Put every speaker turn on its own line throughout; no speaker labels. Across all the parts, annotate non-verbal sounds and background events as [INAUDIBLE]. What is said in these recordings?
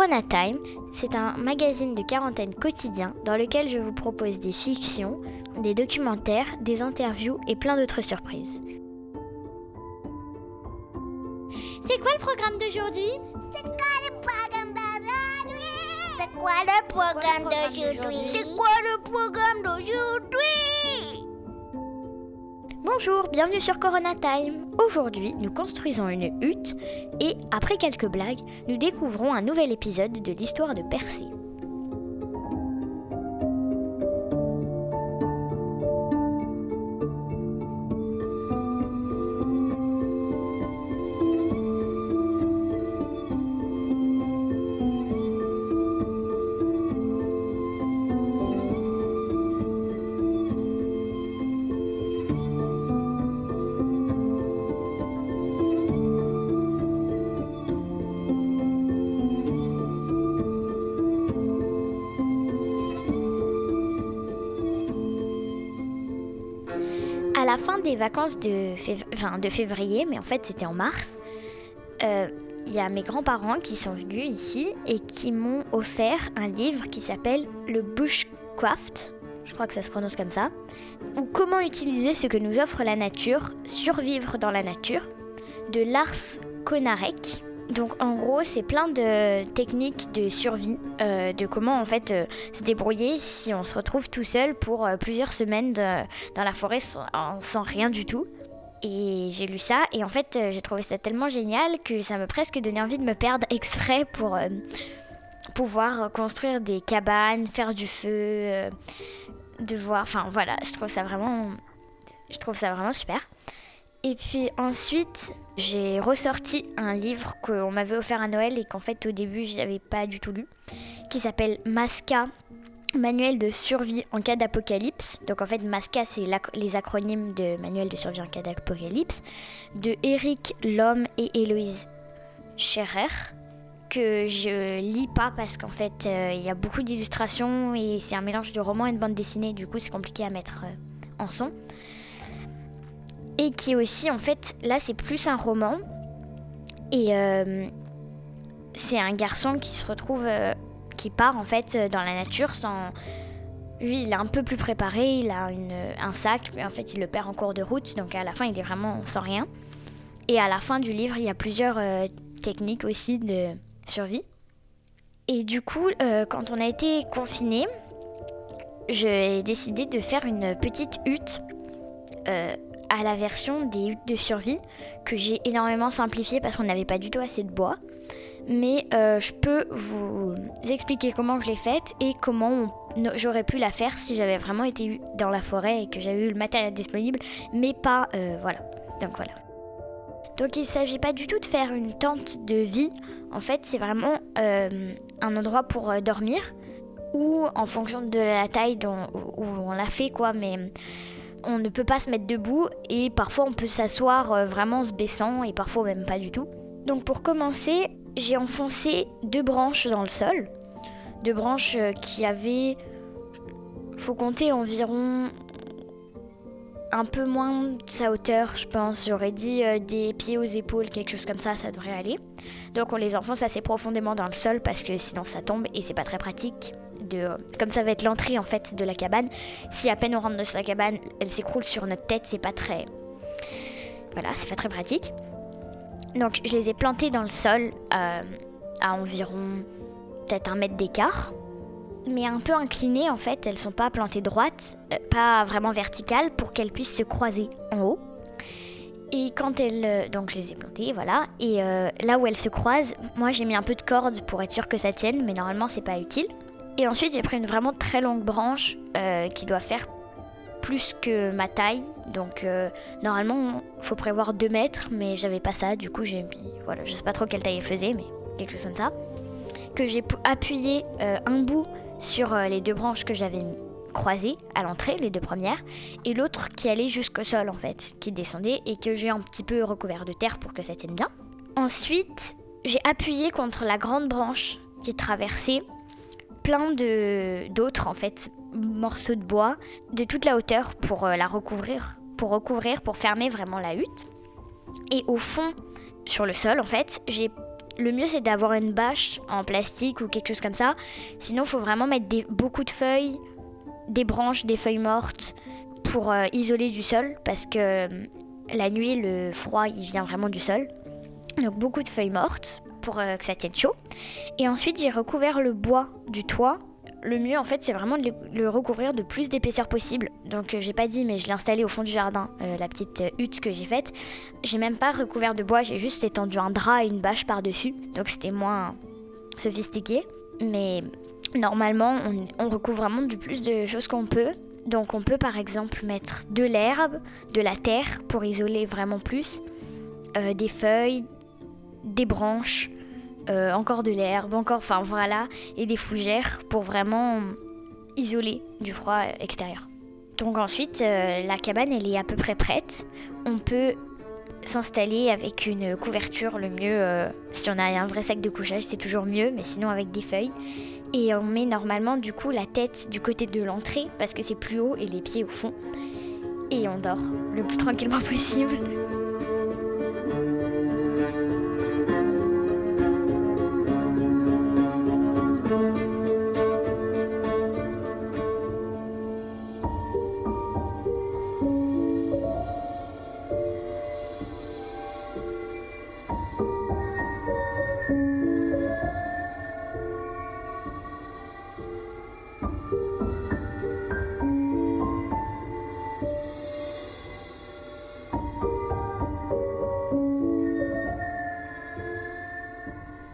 Corona Time, c'est un magazine de quarantaine quotidien dans lequel je vous propose des fictions, des documentaires, des interviews et plein d'autres surprises. C'est quoi le programme d'aujourd'hui?
C'est quoi le programme d'aujourd'hui? C'est quoi le programme d'aujourd'hui? C'est quoi le programme d'aujourd'hui?
Bonjour, bienvenue sur Corona Time. Aujourd'hui, nous construisons une hutte et, après quelques blagues, nous découvrons un nouvel épisode de l'histoire de Percé. Fin des vacances de, de février, mais en fait c'était en mars, euh, il y a mes grands-parents qui sont venus ici et qui m'ont offert un livre qui s'appelle Le Bushcraft, je crois que ça se prononce comme ça, ou Comment utiliser ce que nous offre la nature, survivre dans la nature, de Lars Konarek. Donc en gros, c'est plein de techniques de survie, euh, de comment en fait euh, se débrouiller si on se retrouve tout seul pour euh, plusieurs semaines dans la forêt sans, en- sans rien du tout. Et j'ai lu ça et en fait j'ai trouvé ça tellement génial que ça m'a presque donné envie de me perdre [LAUGHS] exprès pour pouvoir construire des cabanes, faire du feu, de voir. Enfin voilà, je trouve ça vraiment, je trouve ça vraiment super. Et puis ensuite, j'ai ressorti un livre qu'on m'avait offert à Noël et qu'en fait au début j'avais pas du tout lu, qui s'appelle Masca, manuel de survie en cas d'apocalypse. Donc en fait Masca c'est les acronymes de manuel de survie en cas d'apocalypse de Eric Lhomme et Héloïse Scherer que je lis pas parce qu'en fait euh, il y a beaucoup d'illustrations et c'est un mélange de roman et de bande dessinée du coup c'est compliqué à mettre euh, en son et qui aussi en fait là c'est plus un roman. Et euh, c'est un garçon qui se retrouve euh, qui part en fait euh, dans la nature sans lui il est un peu plus préparé il a une, un sac mais en fait il le perd en cours de route donc à la fin il est vraiment sans rien. Et à la fin du livre il y a plusieurs techniques aussi de survie. Et du coup quand on a été confinés j'ai décidé de faire une petite hutte à la version des huttes de survie que j'ai énormément simplifié parce qu'on n'avait pas du tout assez de bois. Mais euh, je peux vous expliquer comment je l'ai faite et comment j'aurais pu la faire si j'avais vraiment été dans la forêt et que j'avais eu le matériel disponible, mais pas euh, voilà. Donc voilà. Donc il ne s'agit pas du tout de faire une tente de vie. En fait, c'est vraiment euh, un endroit pour euh, dormir ou en fonction de la taille où on l'a fait quoi. Mais on ne peut pas se mettre debout et parfois on peut s'asseoir euh, vraiment en se baissant et parfois même pas du tout. Donc pour commencer, j'ai enfoncé deux branches dans le sol, deux branches euh, qui avaient, faut compter environ un peu moins de sa hauteur, je pense. J'aurais dit euh, des pieds aux épaules, quelque chose comme ça, ça devrait aller. Donc on les enfonce assez profondément dans le sol parce que sinon ça tombe et c'est pas très pratique. Comme ça va être l'entrée en fait de la cabane, si à peine on rentre dans sa cabane, elle s'écroule sur notre tête, c'est pas très. Voilà, c'est pas très pratique. Donc je les ai plantées dans le sol euh, à environ peut-être un mètre d'écart, mais un peu inclinées en fait. Elles sont pas plantées droites, euh, pas vraiment verticales pour qu'elles puissent se croiser en haut. Et quand elles. euh, donc je les ai plantées, voilà. Et là où elles se croisent, moi j'ai mis un peu de corde pour être sûr que ça tienne, mais normalement c'est pas utile. Et ensuite j'ai pris une vraiment très longue branche euh, qui doit faire plus que ma taille. Donc euh, normalement il faut prévoir 2 mètres, mais j'avais pas ça. Du coup j'ai mis. Voilà, je sais pas trop quelle taille elle faisait, mais quelque chose comme ça. Que j'ai appuyé euh, un bout sur les deux branches que j'avais croisées à l'entrée, les deux premières, et l'autre qui allait jusqu'au sol en fait, qui descendait et que j'ai un petit peu recouvert de terre pour que ça tienne bien. Ensuite, j'ai appuyé contre la grande branche qui traversait plein d'autres en fait morceaux de bois de toute la hauteur pour euh, la recouvrir, pour recouvrir, pour fermer vraiment la hutte. Et au fond, sur le sol en fait, j'ai le mieux c'est d'avoir une bâche en plastique ou quelque chose comme ça. Sinon, faut vraiment mettre beaucoup de feuilles, des branches, des feuilles mortes pour euh, isoler du sol parce que euh, la nuit, le froid, il vient vraiment du sol. Donc beaucoup de feuilles mortes pour euh, que ça tienne chaud. Et ensuite, j'ai recouvert le bois du toit. Le mieux, en fait, c'est vraiment de le recouvrir de plus d'épaisseur possible. Donc, j'ai pas dit, mais je l'ai installé au fond du jardin, la petite hutte que j'ai faite. J'ai même pas recouvert de bois, j'ai juste étendu un drap et une bâche par-dessus. Donc, c'était moins sophistiqué. Mais normalement, on, on recouvre vraiment du plus de choses qu'on peut. Donc on peut par exemple mettre de l'herbe, de la terre pour isoler vraiment plus, euh, des feuilles, des branches, euh, encore de l'herbe, encore, enfin voilà, et des fougères pour vraiment isoler du froid extérieur. Donc ensuite, euh, la cabane elle est à peu près prête. On peut s'installer avec une couverture, le mieux, si on a un vrai sac de couchage, c'est toujours mieux, mais sinon avec des feuilles. Et on met normalement du coup la tête du côté de l'entrée parce que c'est plus haut et les pieds au fond. Et on dort le plus tranquillement [LAUGHS] possible.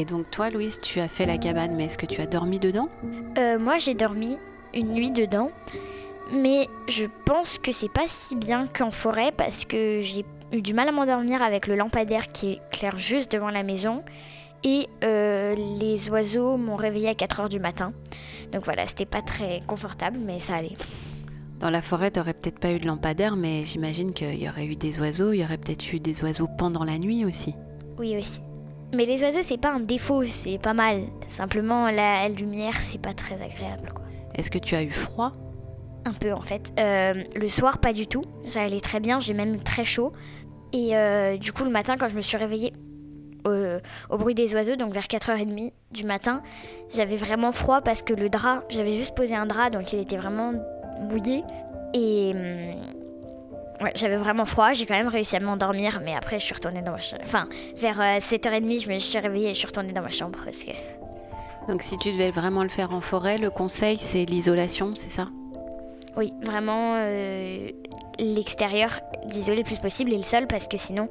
Et donc toi, Louise, tu as fait la cabane, mais est-ce que tu as dormi dedans?
Euh, Moi, j'ai dormi une nuit dedans, mais je pense que c'est pas si bien qu'en forêt parce que j'ai eu du mal à m'endormir avec le lampadaire qui éclaire juste devant la maison et euh, les oiseaux m'ont réveillé à 4 heures du matin. Donc voilà, c'était pas très confortable, mais ça allait.
Dans la forêt, t'aurais peut-être pas eu de lampadaire, mais j'imagine qu'il y aurait eu des oiseaux. Il y aurait peut-être eu des oiseaux pendant la nuit aussi.
Oui, aussi. Mais les oiseaux, c'est pas un défaut, c'est pas mal. Simplement, la lumière, c'est pas très agréable.
Est-ce que tu as eu froid?
Un peu en fait. Euh, le soir, pas du tout. Ça allait très bien, j'ai même très chaud. Et euh, du coup, le matin, quand je me suis réveillée au bruit des oiseaux, donc vers 4h30 du matin, j'avais vraiment froid parce que le drap, j'avais juste posé un drap, donc il était vraiment mouillé. Et. Ouais, j'avais vraiment froid, j'ai quand même réussi à m'endormir, mais après je suis retournée dans ma chambre. Enfin, vers 7h30, euh, je me suis réveillée et je suis retournée dans ma chambre. Parce que...
Donc si tu devais vraiment le faire en forêt, le conseil c'est l'isolation, c'est ça?
Oui, vraiment euh, l'extérieur, d'isoler le plus possible et le sol parce que sinon,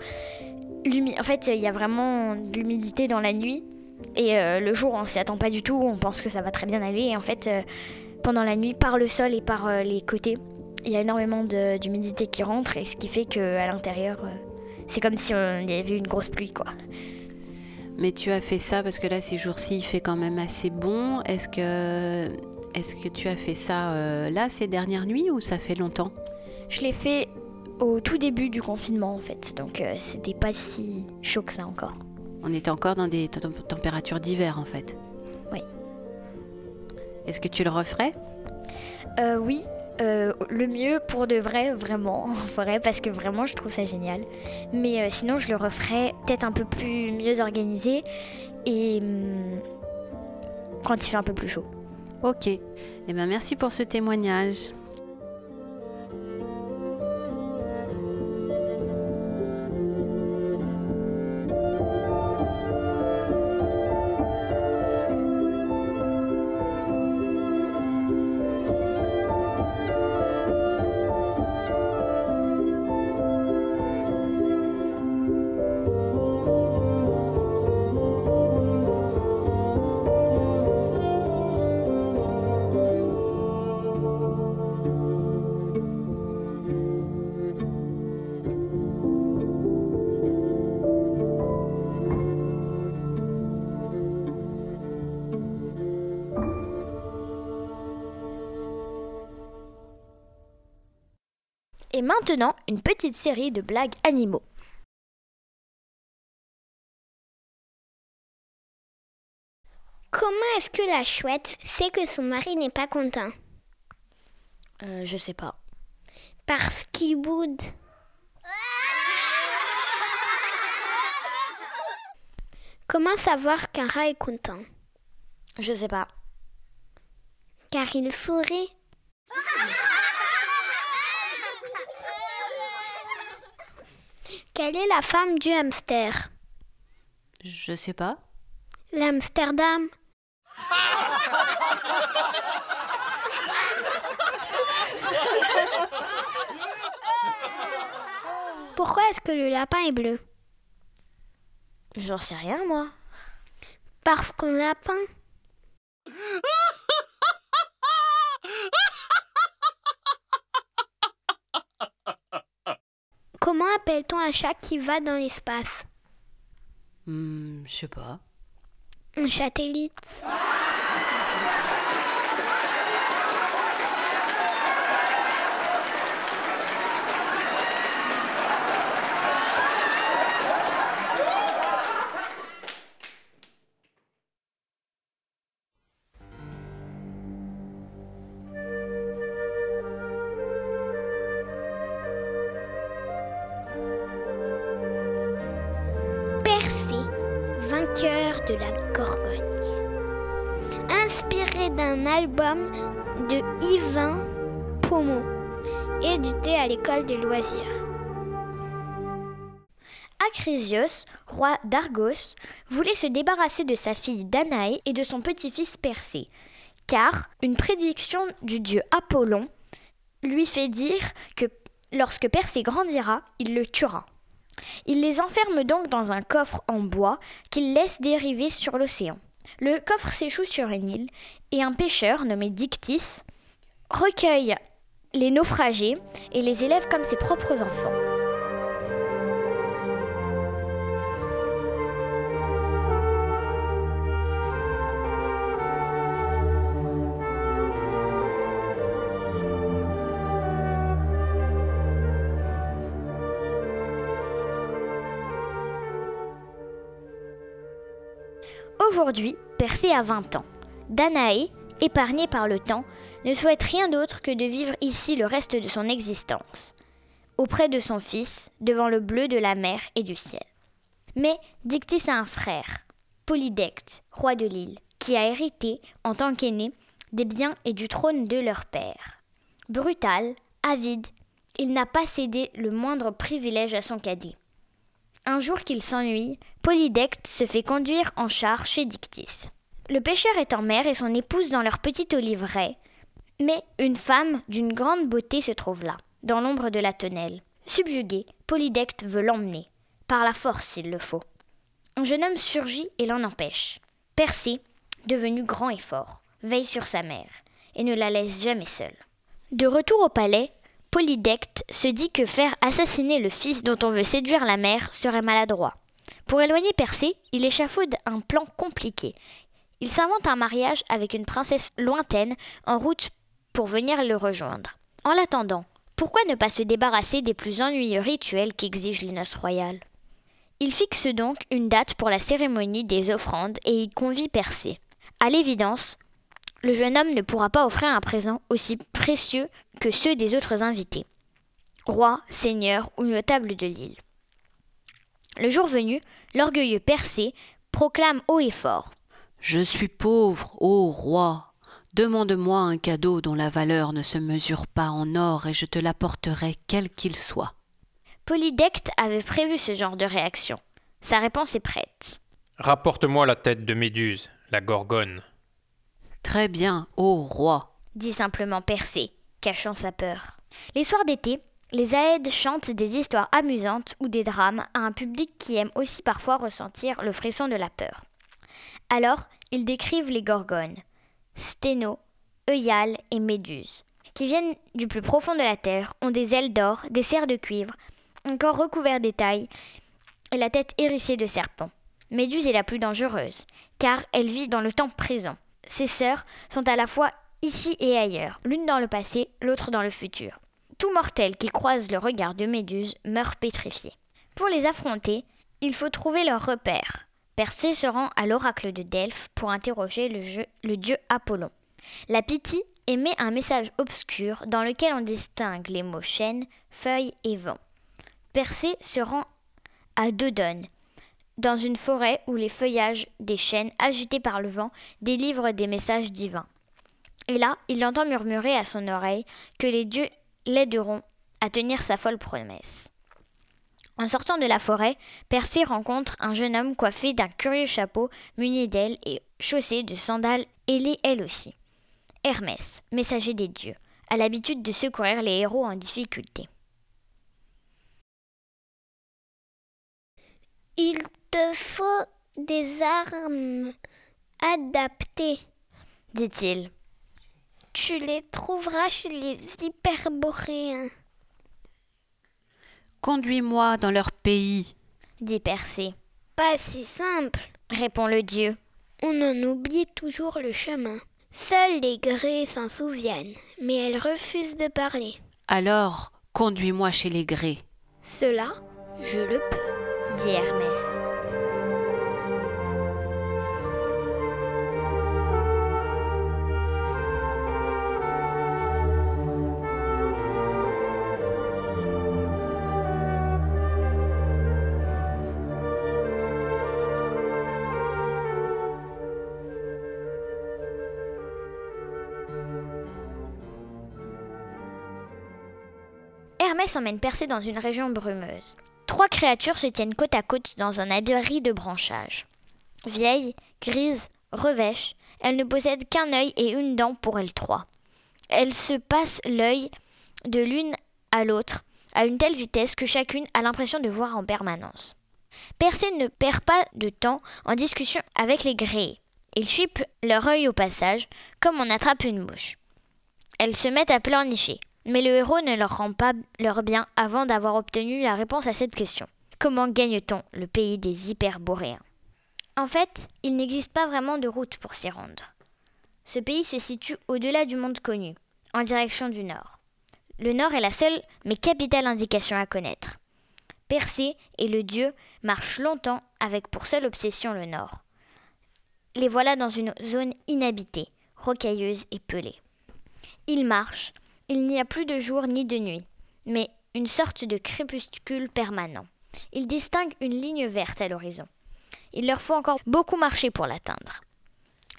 en fait il y a vraiment de l'humidité dans la nuit et euh, le jour on s'y attend pas du tout, on pense que ça va très bien aller et en fait pendant la nuit par le sol et par les côtés, il y a énormément d'humidité qui rentre et ce qui fait qu'à l'intérieur, euh, c'est comme si il y avait une grosse pluie quoi.
Mais tu as fait ça parce que là ces jours-ci il fait quand même assez bon. Est-ce que, est que tu as fait ça euh, là ces dernières nuits ou ça fait longtemps?
Je l'ai fait au tout début du confinement en fait, donc euh, c'était pas si chaud que ça encore.
On était encore dans des températures d'hiver en fait.
Oui.
Est-ce que tu le referais?
Oui, euh, le mieux pour de vrai, vraiment, [LAUGHS] en forêt, parce que vraiment, je trouve ça génial. Mais euh, sinon, je le referais peut-être un peu plus mieux organisé et hum, quand il fait un peu plus chaud.
Ok. Eh ben, merci pour ce témoignage.
Et maintenant, une petite série de blagues animaux.
Comment est-ce que la chouette sait que son mari n'est pas content?
Euh, Je sais pas.
Parce qu'il boude.
Comment savoir qu'un rat est content?
Je sais pas.
Car il sourit. Quelle est la femme du hamster?
Je sais pas.
L'Amsterdam. Pourquoi est-ce que le lapin est bleu?
J'en sais rien, moi.
Parce qu'un lapin. Comment appelle-t-on un chat qui va dans l'espace?
Hmm, je sais pas.
Un satellite. De Yvain Pomo, édité à l'école de loisirs.
Acrisios, roi d'Argos, voulait se débarrasser de sa fille Danaé et de son petit-fils Persée, car une prédiction du dieu Apollon lui fait dire que lorsque Persée grandira, il le tuera. Il les enferme donc dans un coffre en bois qu'il laisse dériver sur l'océan. Le coffre s'échoue sur une île et un pêcheur nommé Dictys recueille les naufragés et les élève comme ses propres enfants. Aujourd'hui, Persée a 20 ans. Danaé, épargnée par le temps, ne souhaite rien d'autre que de vivre ici le reste de son existence, auprès de son fils, devant le bleu de la mer et du ciel. Mais Dictys a un frère, Polydecte, roi de l'île, qui a hérité, en tant qu'aîné, des biens et du trône de leur père. Brutal, avide, il n'a pas cédé le moindre privilège à son cadet. Un jour qu'il s'ennuie, Polydecte se fait conduire en char chez Dictys. Le pêcheur est en mer et son épouse dans leur petit oliveraie, mais une femme d'une grande beauté se trouve là, dans l'ombre de la tonnelle. Subjugué, Polydecte veut l'emmener, par la force s'il le faut. Un jeune homme surgit et l'en empêche. Persée, devenu grand et fort, veille sur sa mère et ne la laisse jamais seule. De retour au palais, Polydecte se dit que faire assassiner le fils dont on veut séduire la mère serait maladroit. Pour éloigner Persée, il échafaude un plan compliqué. Il s'invente un mariage avec une princesse lointaine en route pour venir le rejoindre. En l'attendant, pourquoi ne pas se débarrasser des plus ennuyeux rituels qu'exigent les noces royales Il fixe donc une date pour la cérémonie des offrandes et y convie Persée. À l'évidence, le jeune homme ne pourra pas offrir un présent aussi précieux que ceux des autres invités, rois, seigneurs ou notables de l'île. Le jour venu, l'orgueilleux Persée proclame haut et fort
Je suis pauvre, ô roi. Demande-moi un cadeau dont la valeur ne se mesure pas en or et je te l'apporterai quel qu'il soit.
Polydecte avait prévu ce genre de réaction. Sa réponse est prête.
Rapporte-moi la tête de Méduse, la Gorgone.
Très bien, ô roi.
dit simplement Persée, cachant sa peur. Les soirs d'été, les Aèdes chantent des histoires amusantes ou des drames à un public qui aime aussi parfois ressentir le frisson de la peur. Alors, ils décrivent les gorgones, Sténo, Euiale et Méduse, qui viennent du plus profond de la terre, ont des ailes d'or, des serres de cuivre, un corps recouvert d'écailles et la tête hérissée de serpents. Méduse est la plus dangereuse, car elle vit dans le temps présent. Ses sœurs sont à la fois ici et ailleurs, l'une dans le passé, l'autre dans le futur. Tout mortel qui croise le regard de Méduse meurt pétrifié. Pour les affronter, il faut trouver leur repère. Persée se rend à l'oracle de Delphes pour interroger le, dieu Apollon. La Pythie émet un message obscur dans lequel on distingue les mots chêne, feuille et vent. Persée se rend à Dodone, dans une forêt où les feuillages des chênes, agités par le vent, délivrent des messages divins. Et là, il entend murmurer à son oreille que les dieux l'aideront à tenir sa folle promesse. En sortant de la forêt, Persée rencontre un jeune homme coiffé d'un curieux chapeau, muni d'ailes et chaussé de sandales ailées elle aussi. Hermès, messager des dieux, a l'habitude de secourir les héros en difficulté.
Te faut des armes adaptées,
dit-il.
Tu les trouveras chez les hyperboréens.
Conduis-moi dans leur pays,
dit Persée.
Pas si simple,
répond le dieu.
On en oublie toujours le chemin. Seules les grées s'en souviennent, mais elles refusent de parler.
Alors, conduis-moi chez les grés.
Cela, je le peux,
dit Hermès. Hermès emmène Persée dans une région brumeuse. Trois créatures se tiennent côte à côte dans un abri de branchages. Vieilles, grises, revêches, elles ne possèdent qu'un œil et une dent pour elles trois. Elles se passent l'œil de l'une à l'autre à une telle vitesse que chacune a l'impression de voir en permanence. Persée ne perd pas de temps en discussion avec les gréés. Ils chipent leur œil au passage, comme on attrape une mouche. Elles se mettent à pleurnicher. Mais le héros ne leur rend pas leur bien avant d'avoir obtenu la réponse à cette question. Comment gagne-t-on le pays des hyperboréens? En fait, il n'existe pas vraiment de route pour s'y rendre. Ce pays se situe au-delà du monde connu, en direction du nord. Le nord est la seule mais capitale indication à connaître. Persée et le dieu marchent longtemps avec pour seule obsession le nord. Les voilà dans une zone inhabitée, rocailleuse et pelée. Ils marchent, il n'y a plus de jour ni de nuit, mais une sorte de crépuscule permanent. Ils distinguent une ligne verte à l'horizon. Il leur faut encore beaucoup marcher pour l'atteindre.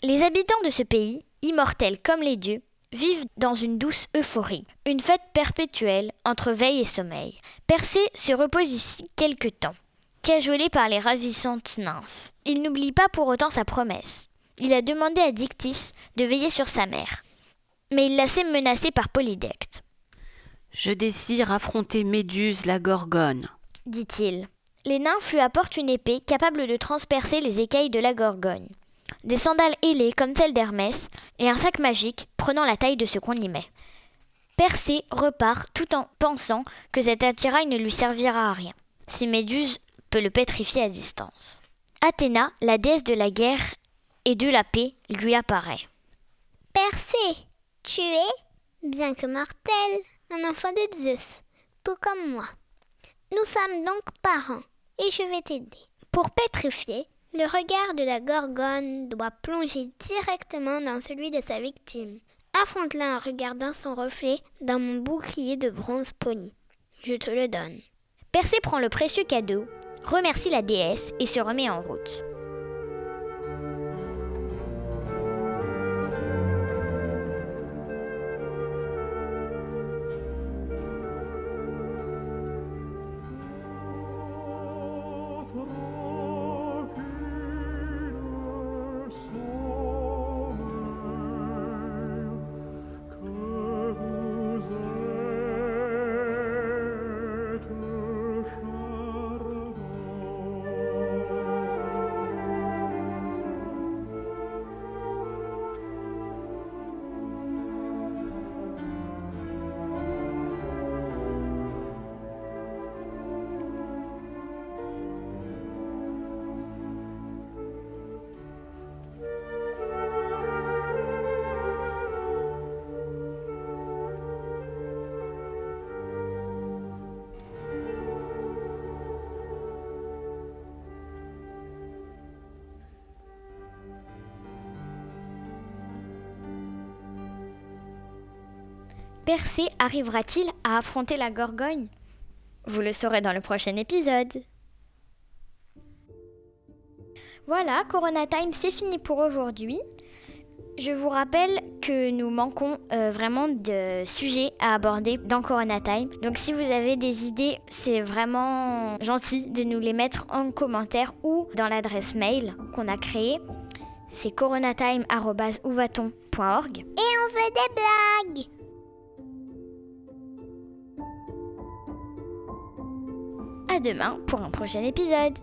Les habitants de ce pays, immortels comme les dieux, vivent dans une douce euphorie, une fête perpétuelle entre veille et sommeil. Persée se repose ici quelque temps, cajolé par les ravissantes nymphes. Il n'oublie pas pour autant sa promesse. Il a demandé à Dictys de veiller sur sa mère mais il la sait menacée par Polydecte.
Je désire affronter Méduse la Gorgone,
dit-il. Les nymphes lui apportent une épée capable de transpercer les écailles de la Gorgone, des sandales ailées comme celles d'Hermès, et un sac magique prenant la taille de ce qu'on y met. Persée repart tout en pensant que cet attirail ne lui servira à rien, si Méduse peut le pétrifier à distance. Athéna, la déesse de la guerre et de la paix, lui apparaît.
Persée, tu es, bien que mortel, un enfant de Zeus, tout comme moi. Nous sommes donc parents, et je vais t'aider. Pour pétrifier, le regard de la gorgone doit plonger directement dans celui de sa victime. Affronte-la en regardant son reflet dans mon bouclier de bronze poli. Je te le donne.
Persée prend le précieux cadeau, remercie la déesse et se remet en route. Persée arrivera-t-il à affronter la Gorgogne? Vous le saurez dans le prochain épisode. Voilà, Corona Time, c'est fini pour aujourd'hui. Je vous rappelle que nous manquons euh, vraiment de sujets à aborder dans Corona Time. Donc si vous avez des idées, c'est vraiment gentil de nous les mettre en commentaire ou dans l'adresse mail qu'on a créée. C'est coronatime.ouvaton.org.
Et on fait des blagues.
À demain pour un prochain épisode.